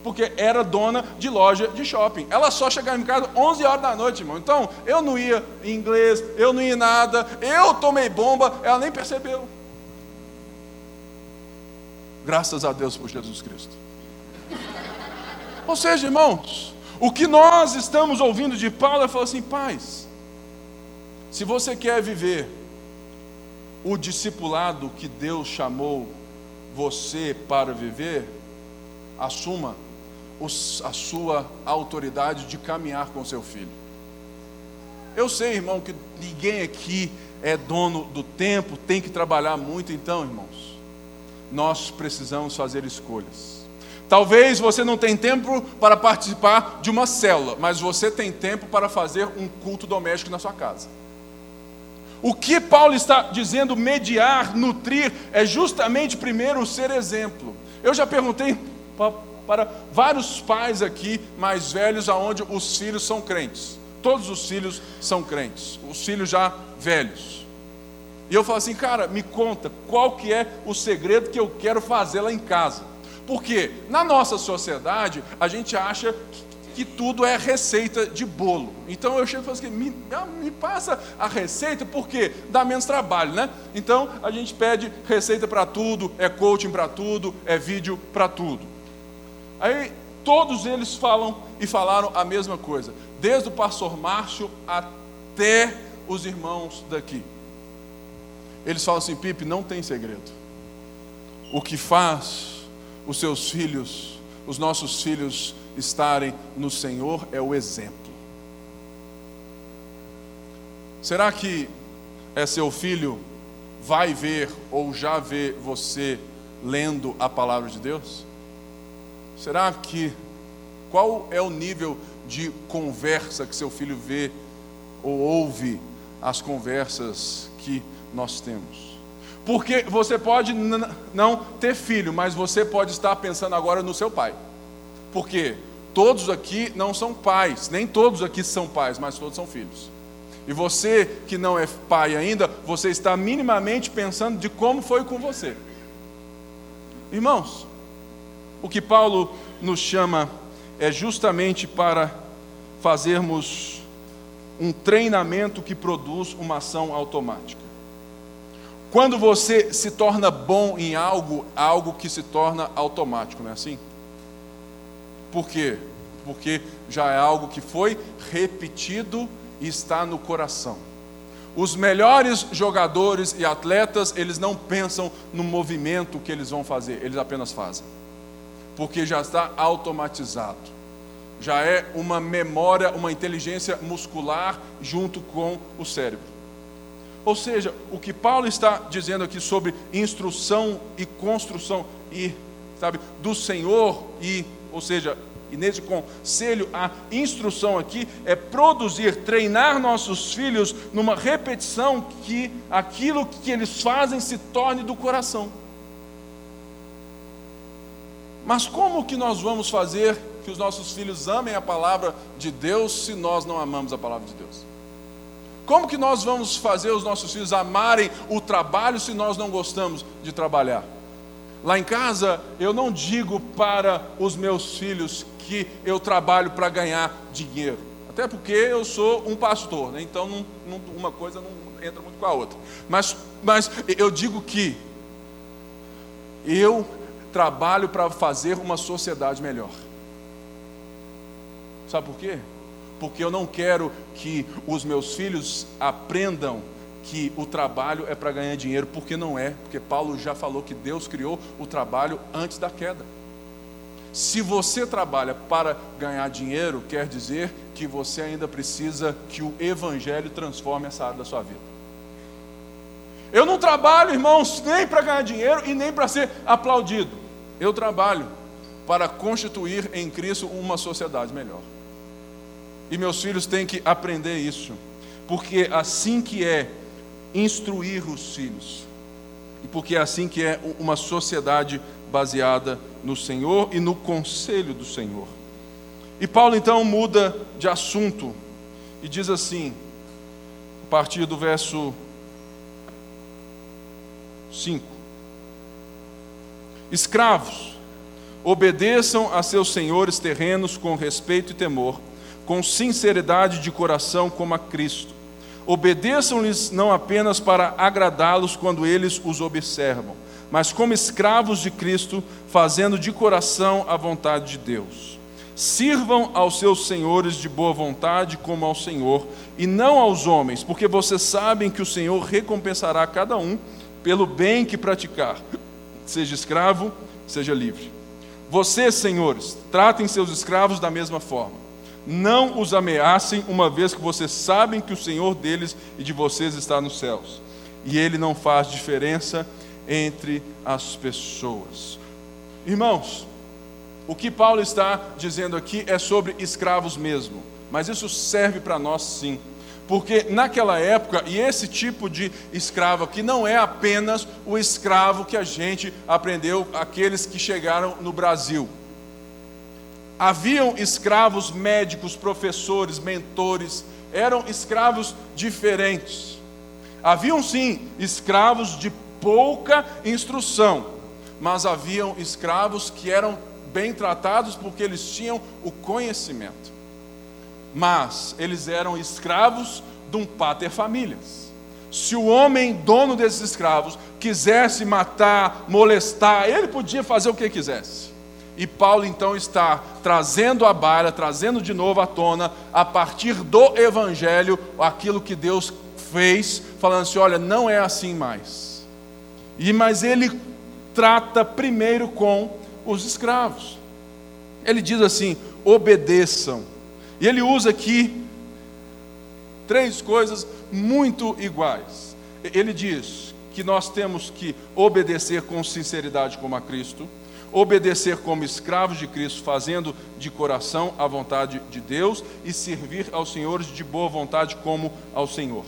Porque era dona de loja de shopping. Ela só chegava em casa 11 horas da noite, irmão. Então, eu não ia em inglês, eu não ia em nada. Eu tomei bomba, ela nem percebeu. Graças a Deus por Jesus Cristo. Ou seja, irmãos, o que nós estamos ouvindo de Paulo é falar assim: paz, se você quer viver o discipulado que Deus chamou você para viver, assuma a sua autoridade de caminhar com seu filho. Eu sei, irmão, que ninguém aqui é dono do tempo, tem que trabalhar muito, então, irmãos, nós precisamos fazer escolhas. Talvez você não tenha tempo para participar de uma célula, mas você tem tempo para fazer um culto doméstico na sua casa. O que Paulo está dizendo mediar, nutrir, é justamente primeiro ser exemplo. Eu já perguntei para vários pais aqui mais velhos aonde os filhos são crentes. Todos os filhos são crentes, os filhos já velhos. E eu falo assim, cara, me conta qual que é o segredo que eu quero fazer lá em casa. Porque na nossa sociedade a gente acha que que tudo é receita de bolo. Então eu chego e falo assim, me, me passa a receita, porque dá menos trabalho, né? Então a gente pede receita para tudo, é coaching para tudo, é vídeo para tudo. Aí todos eles falam e falaram a mesma coisa, desde o pastor Márcio até os irmãos daqui. Eles falam assim, Pipe, não tem segredo. O que faz os seus filhos, os nossos filhos estarem no Senhor é o exemplo. Será que é seu filho vai ver ou já vê você lendo a palavra de Deus? Será que qual é o nível de conversa que seu filho vê ou ouve as conversas que nós temos? Porque você pode não ter filho, mas você pode estar pensando agora no seu pai. Por quê? Todos aqui não são pais, nem todos aqui são pais, mas todos são filhos. E você que não é pai ainda, você está minimamente pensando de como foi com você. Irmãos, o que Paulo nos chama é justamente para fazermos um treinamento que produz uma ação automática. Quando você se torna bom em algo, algo que se torna automático, não é assim? Por quê? Porque já é algo que foi repetido e está no coração. Os melhores jogadores e atletas, eles não pensam no movimento que eles vão fazer, eles apenas fazem. Porque já está automatizado. Já é uma memória, uma inteligência muscular junto com o cérebro. Ou seja, o que Paulo está dizendo aqui sobre instrução e construção e, sabe, do Senhor e ou seja, e nesse conselho, a instrução aqui é produzir, treinar nossos filhos numa repetição que aquilo que eles fazem se torne do coração. Mas como que nós vamos fazer que os nossos filhos amem a palavra de Deus se nós não amamos a palavra de Deus? Como que nós vamos fazer os nossos filhos amarem o trabalho se nós não gostamos de trabalhar? Lá em casa, eu não digo para os meus filhos que eu trabalho para ganhar dinheiro. Até porque eu sou um pastor, né? então não, não, uma coisa não entra muito com a outra. Mas, mas eu digo que eu trabalho para fazer uma sociedade melhor. Sabe por quê? Porque eu não quero que os meus filhos aprendam que o trabalho é para ganhar dinheiro, porque não é, porque Paulo já falou que Deus criou o trabalho antes da queda. Se você trabalha para ganhar dinheiro, quer dizer que você ainda precisa que o Evangelho transforme essa área da sua vida. Eu não trabalho, irmãos, nem para ganhar dinheiro e nem para ser aplaudido. Eu trabalho para constituir em Cristo uma sociedade melhor. E meus filhos têm que aprender isso, porque assim que é instruir os filhos. E porque é assim que é uma sociedade baseada no Senhor e no conselho do Senhor. E Paulo então muda de assunto e diz assim, a partir do verso 5. Escravos, obedeçam a seus senhores terrenos com respeito e temor, com sinceridade de coração como a Cristo. Obedeçam-lhes não apenas para agradá-los quando eles os observam, mas como escravos de Cristo, fazendo de coração a vontade de Deus. Sirvam aos seus senhores de boa vontade como ao Senhor, e não aos homens, porque vocês sabem que o Senhor recompensará cada um pelo bem que praticar, seja escravo, seja livre. Vocês, senhores, tratem seus escravos da mesma forma. Não os ameacem, uma vez que vocês sabem que o Senhor deles e de vocês está nos céus. E ele não faz diferença entre as pessoas. Irmãos, o que Paulo está dizendo aqui é sobre escravos mesmo, mas isso serve para nós sim. Porque naquela época, e esse tipo de escravo aqui não é apenas o escravo que a gente aprendeu, aqueles que chegaram no Brasil. Haviam escravos médicos, professores, mentores, eram escravos diferentes. Haviam sim escravos de pouca instrução, mas haviam escravos que eram bem tratados porque eles tinham o conhecimento mas eles eram escravos de um pater famílias. Se o homem, dono desses escravos, quisesse matar, molestar, ele podia fazer o que quisesse. E Paulo então está trazendo à baila, trazendo de novo à tona, a partir do Evangelho, aquilo que Deus fez, falando assim: olha, não é assim mais. E mas ele trata primeiro com os escravos. Ele diz assim: obedeçam e ele usa aqui três coisas muito iguais. Ele diz que nós temos que obedecer com sinceridade como a Cristo, obedecer como escravos de Cristo, fazendo de coração a vontade de Deus e servir aos senhores de boa vontade como ao Senhor.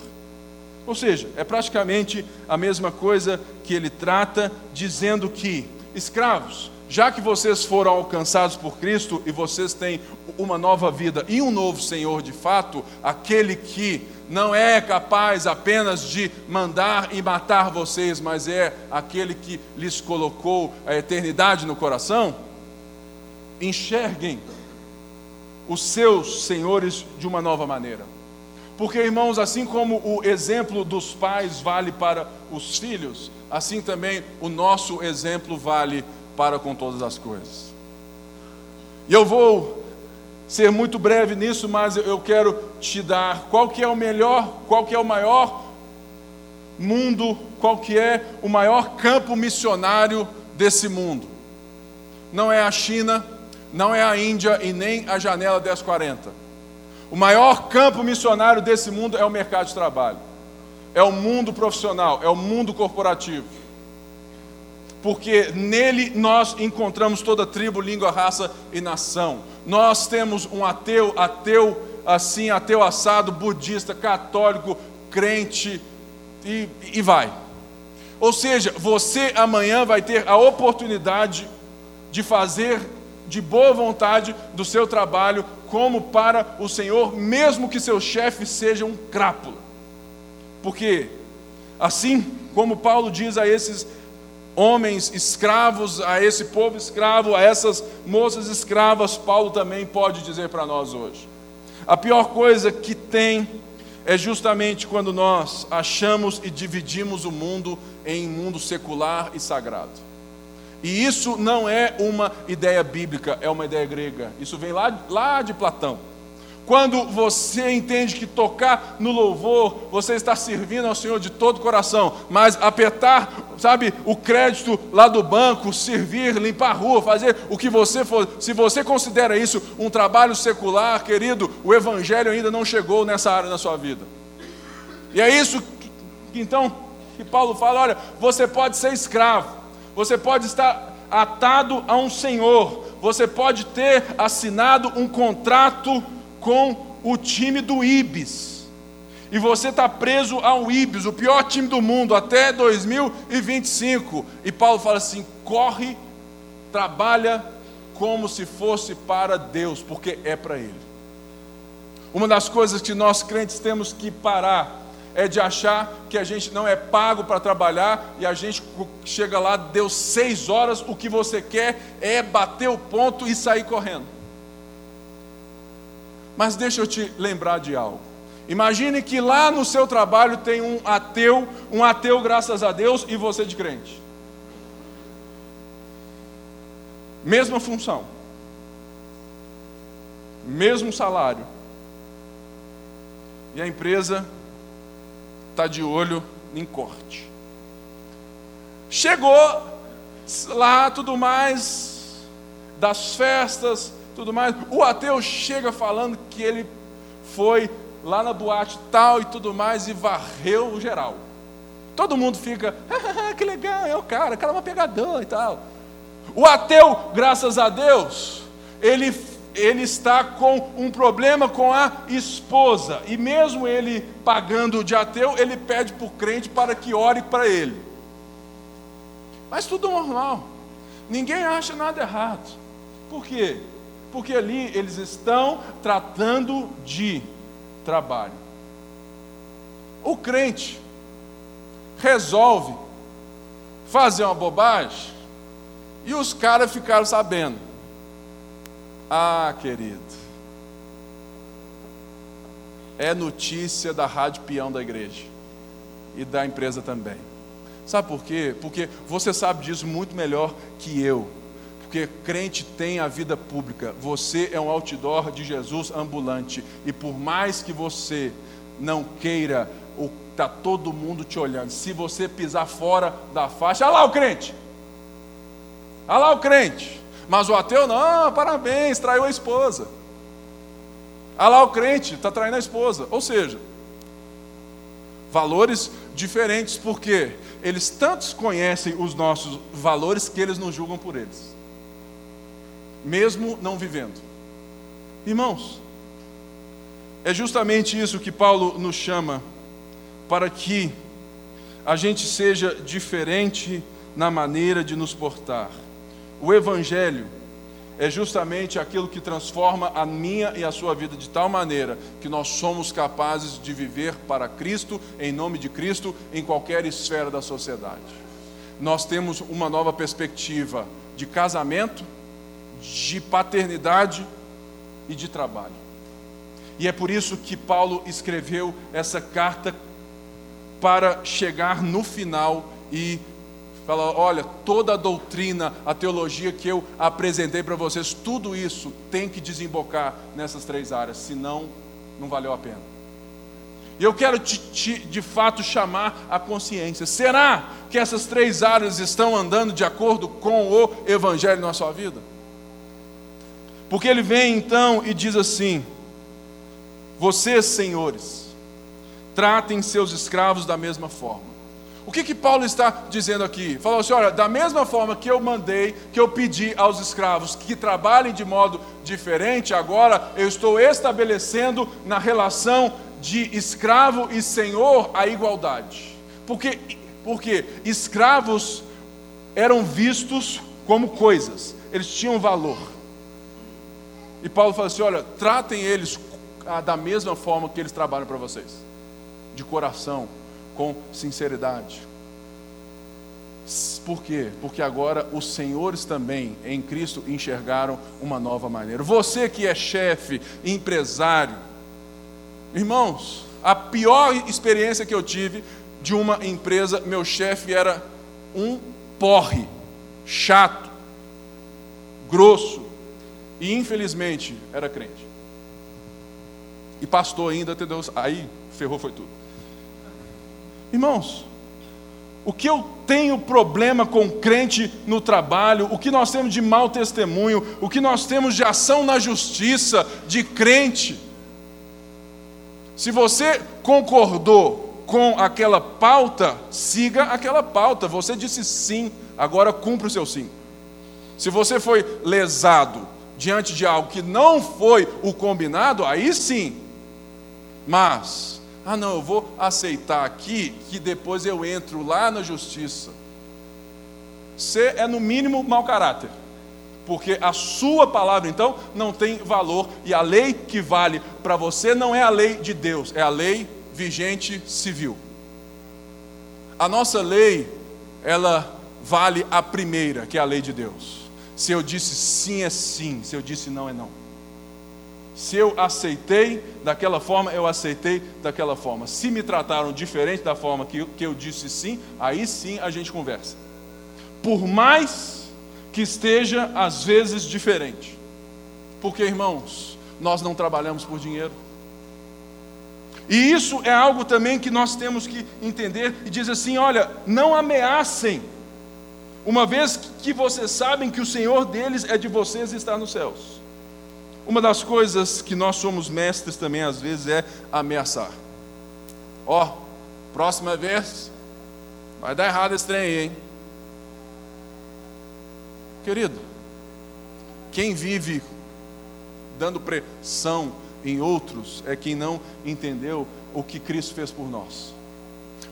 Ou seja, é praticamente a mesma coisa que ele trata, dizendo que, escravos, já que vocês foram alcançados por Cristo e vocês têm uma nova vida e um novo Senhor de fato, aquele que não é capaz apenas de mandar e matar vocês, mas é aquele que lhes colocou a eternidade no coração, enxerguem os seus senhores de uma nova maneira. Porque, irmãos, assim como o exemplo dos pais vale para os filhos, assim também o nosso exemplo vale para com todas as coisas. E eu vou ser muito breve nisso, mas eu quero te dar qual que é o melhor, qual que é o maior mundo, qual que é o maior campo missionário desse mundo. Não é a China, não é a Índia e nem a janela 1040. O maior campo missionário desse mundo é o mercado de trabalho. É o mundo profissional, é o mundo corporativo porque nele nós encontramos toda tribo, língua, raça e nação. Nós temos um ateu, ateu assim, ateu assado, budista, católico, crente e, e vai. Ou seja, você amanhã vai ter a oportunidade de fazer de boa vontade do seu trabalho como para o Senhor, mesmo que seu chefe seja um crápula. Porque assim como Paulo diz a esses homens escravos, a esse povo escravo, a essas moças escravas, Paulo também pode dizer para nós hoje. A pior coisa que tem é justamente quando nós achamos e dividimos o mundo em mundo secular e sagrado. E isso não é uma ideia bíblica, é uma ideia grega. Isso vem lá, lá de Platão. Quando você entende que tocar no louvor, você está servindo ao Senhor de todo o coração, mas apertar, sabe, o crédito lá do banco, servir, limpar a rua, fazer o que você for, se você considera isso um trabalho secular, querido, o Evangelho ainda não chegou nessa área na sua vida. E é isso que, então que Paulo fala: olha, você pode ser escravo, você pode estar atado a um senhor, você pode ter assinado um contrato com o time do Ibis. E você está preso ao Ibis, o pior time do mundo, até 2025. E Paulo fala assim: corre, trabalha como se fosse para Deus, porque é para Ele. Uma das coisas que nós crentes temos que parar é de achar que a gente não é pago para trabalhar e a gente chega lá, deu seis horas, o que você quer é bater o ponto e sair correndo. Mas deixa eu te lembrar de algo. Imagine que lá no seu trabalho tem um ateu, um ateu, graças a Deus, e você de crente. Mesma função, mesmo salário. E a empresa está de olho em corte. Chegou lá, tudo mais, das festas, tudo mais. O ateu chega falando que ele foi lá na boate tal e tudo mais e varreu o geral. Todo mundo fica, ah, que legal, é o cara, o cara é uma pegador e tal. O ateu, graças a Deus, ele, ele está com um problema com a esposa. E mesmo ele pagando de ateu, ele pede para o crente para que ore para ele. Mas tudo normal. Ninguém acha nada errado. Por quê? Porque ali eles estão tratando de trabalho. O crente resolve fazer uma bobagem e os caras ficaram sabendo. Ah, querido, é notícia da rádio peão da igreja e da empresa também. Sabe por quê? Porque você sabe disso muito melhor que eu. Porque crente tem a vida pública. Você é um outdoor de Jesus ambulante. E por mais que você não queira, está todo mundo te olhando. Se você pisar fora da faixa, olha lá o crente. Olha lá o crente. Mas o ateu, não, parabéns, traiu a esposa. Olha lá o crente, está traindo a esposa. Ou seja, valores diferentes, porque eles tantos conhecem os nossos valores que eles nos julgam por eles mesmo não vivendo. Irmãos, é justamente isso que Paulo nos chama para que a gente seja diferente na maneira de nos portar. O Evangelho é justamente aquilo que transforma a minha e a sua vida de tal maneira que nós somos capazes de viver para Cristo, em nome de Cristo, em qualquer esfera da sociedade. Nós temos uma nova perspectiva de casamento, de paternidade e de trabalho. E é por isso que Paulo escreveu essa carta para chegar no final e falar: olha, toda a doutrina, a teologia que eu apresentei para vocês, tudo isso tem que desembocar nessas três áreas, senão não valeu a pena. E eu quero te, te, de fato chamar a consciência: será que essas três áreas estão andando de acordo com o Evangelho na sua vida? Porque ele vem então e diz assim: Vocês, senhores, tratem seus escravos da mesma forma. O que que Paulo está dizendo aqui? Falou assim: olha, da mesma forma que eu mandei, que eu pedi aos escravos que trabalhem de modo diferente, agora eu estou estabelecendo na relação de escravo e senhor a igualdade. Porque, porque escravos eram vistos como coisas, eles tinham valor. E Paulo fala assim: olha, tratem eles ah, da mesma forma que eles trabalham para vocês, de coração, com sinceridade. Por quê? Porque agora os senhores também em Cristo enxergaram uma nova maneira. Você que é chefe, empresário, irmãos, a pior experiência que eu tive de uma empresa, meu chefe era um porre, chato, grosso, e infelizmente era crente. E pastor ainda, entendeu? Aí ferrou foi tudo. Irmãos, o que eu tenho problema com crente no trabalho, o que nós temos de mau testemunho, o que nós temos de ação na justiça de crente. Se você concordou com aquela pauta, siga aquela pauta. Você disse sim, agora cumpra o seu sim. Se você foi lesado, diante de algo que não foi o combinado, aí sim. Mas, ah não, eu vou aceitar aqui que depois eu entro lá na justiça. Você é no mínimo mau caráter. Porque a sua palavra então não tem valor e a lei que vale para você não é a lei de Deus, é a lei vigente civil. A nossa lei, ela vale a primeira, que é a lei de Deus. Se eu disse sim, é sim, se eu disse não, é não. Se eu aceitei daquela forma, eu aceitei daquela forma. Se me trataram diferente da forma que eu, que eu disse sim, aí sim a gente conversa. Por mais que esteja às vezes diferente. Porque, irmãos, nós não trabalhamos por dinheiro. E isso é algo também que nós temos que entender e diz assim: olha, não ameacem, uma vez que vocês sabem que o Senhor deles é de vocês e está nos céus. Uma das coisas que nós somos mestres também às vezes é ameaçar. Ó, oh, próxima vez vai dar errado esse trem aí, hein? Querido, quem vive dando pressão em outros é quem não entendeu o que Cristo fez por nós.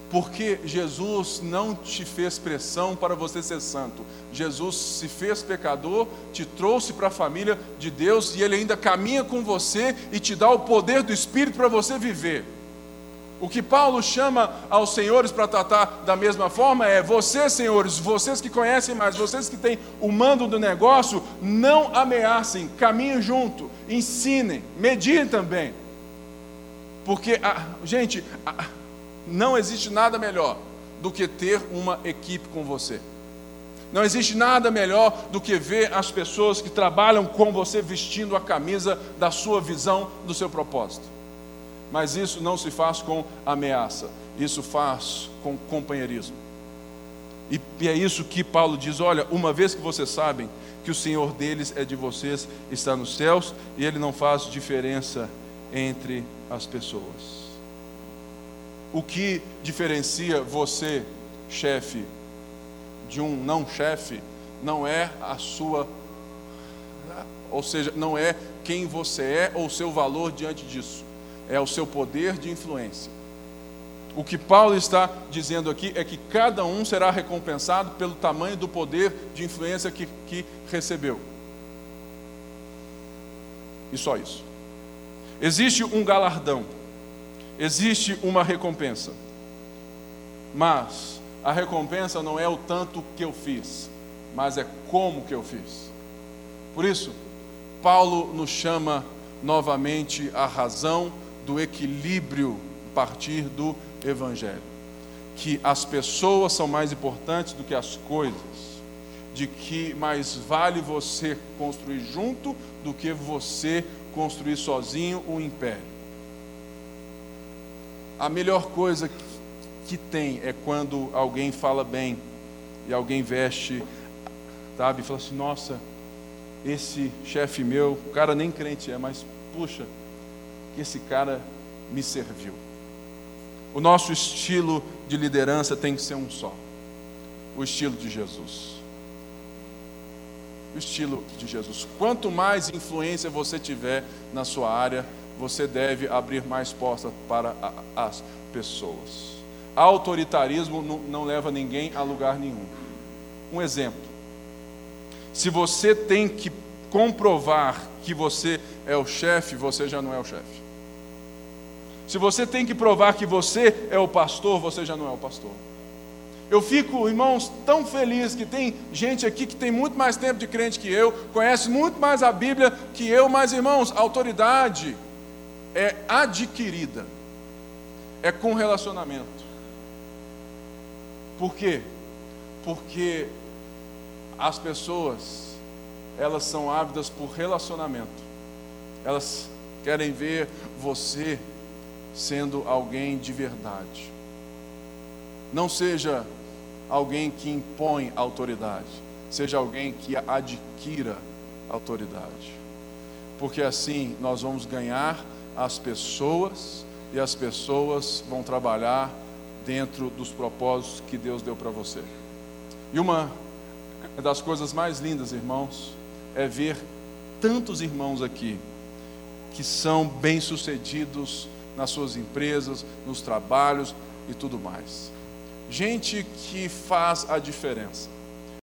Porque Jesus não te fez pressão para você ser santo. Jesus se fez pecador, te trouxe para a família de Deus e Ele ainda caminha com você e te dá o poder do Espírito para você viver. O que Paulo chama aos senhores para tratar da mesma forma é: vocês, senhores, vocês que conhecem mais, vocês que têm o mando do negócio, não ameacem, caminhem junto, ensinem, mediem também. Porque, gente, não existe nada melhor do que ter uma equipe com você. Não existe nada melhor do que ver as pessoas que trabalham com você vestindo a camisa da sua visão, do seu propósito. Mas isso não se faz com ameaça, isso faz com companheirismo. E é isso que Paulo diz: olha, uma vez que vocês sabem que o Senhor deles é de vocês, está nos céus, e ele não faz diferença entre as pessoas. O que diferencia você, chefe, de um não chefe, não é a sua, ou seja, não é quem você é ou o seu valor diante disso, é o seu poder de influência. O que Paulo está dizendo aqui é que cada um será recompensado pelo tamanho do poder de influência que, que recebeu. E só isso. Existe um galardão existe uma recompensa. Mas a recompensa não é o tanto que eu fiz, mas é como que eu fiz. Por isso, Paulo nos chama novamente a razão do equilíbrio a partir do Evangelho. Que as pessoas são mais importantes do que as coisas, de que mais vale você construir junto do que você construir sozinho um império. A melhor coisa que tem é quando alguém fala bem e alguém veste, sabe, e fala assim: nossa, esse chefe meu, o cara nem crente é, mas puxa, que esse cara me serviu. O nosso estilo de liderança tem que ser um só: o estilo de Jesus. O estilo de Jesus. Quanto mais influência você tiver na sua área, você deve abrir mais portas para as pessoas. Autoritarismo não leva ninguém a lugar nenhum. Um exemplo: se você tem que comprovar que você é o chefe, você já não é o chefe. Se você tem que provar que você é o pastor, você já não é o pastor. Eu fico, irmãos, tão feliz que tem gente aqui que tem muito mais tempo de crente que eu, conhece muito mais a Bíblia que eu, mas, irmãos, autoridade é adquirida, é com relacionamento. Por quê? Porque as pessoas, elas são ávidas por relacionamento. Elas querem ver você sendo alguém de verdade. Não seja alguém que impõe autoridade, seja alguém que adquira autoridade. Porque assim nós vamos ganhar as pessoas e as pessoas vão trabalhar dentro dos propósitos que Deus deu para você. E uma das coisas mais lindas, irmãos, é ver tantos irmãos aqui que são bem-sucedidos nas suas empresas, nos trabalhos e tudo mais. Gente que faz a diferença.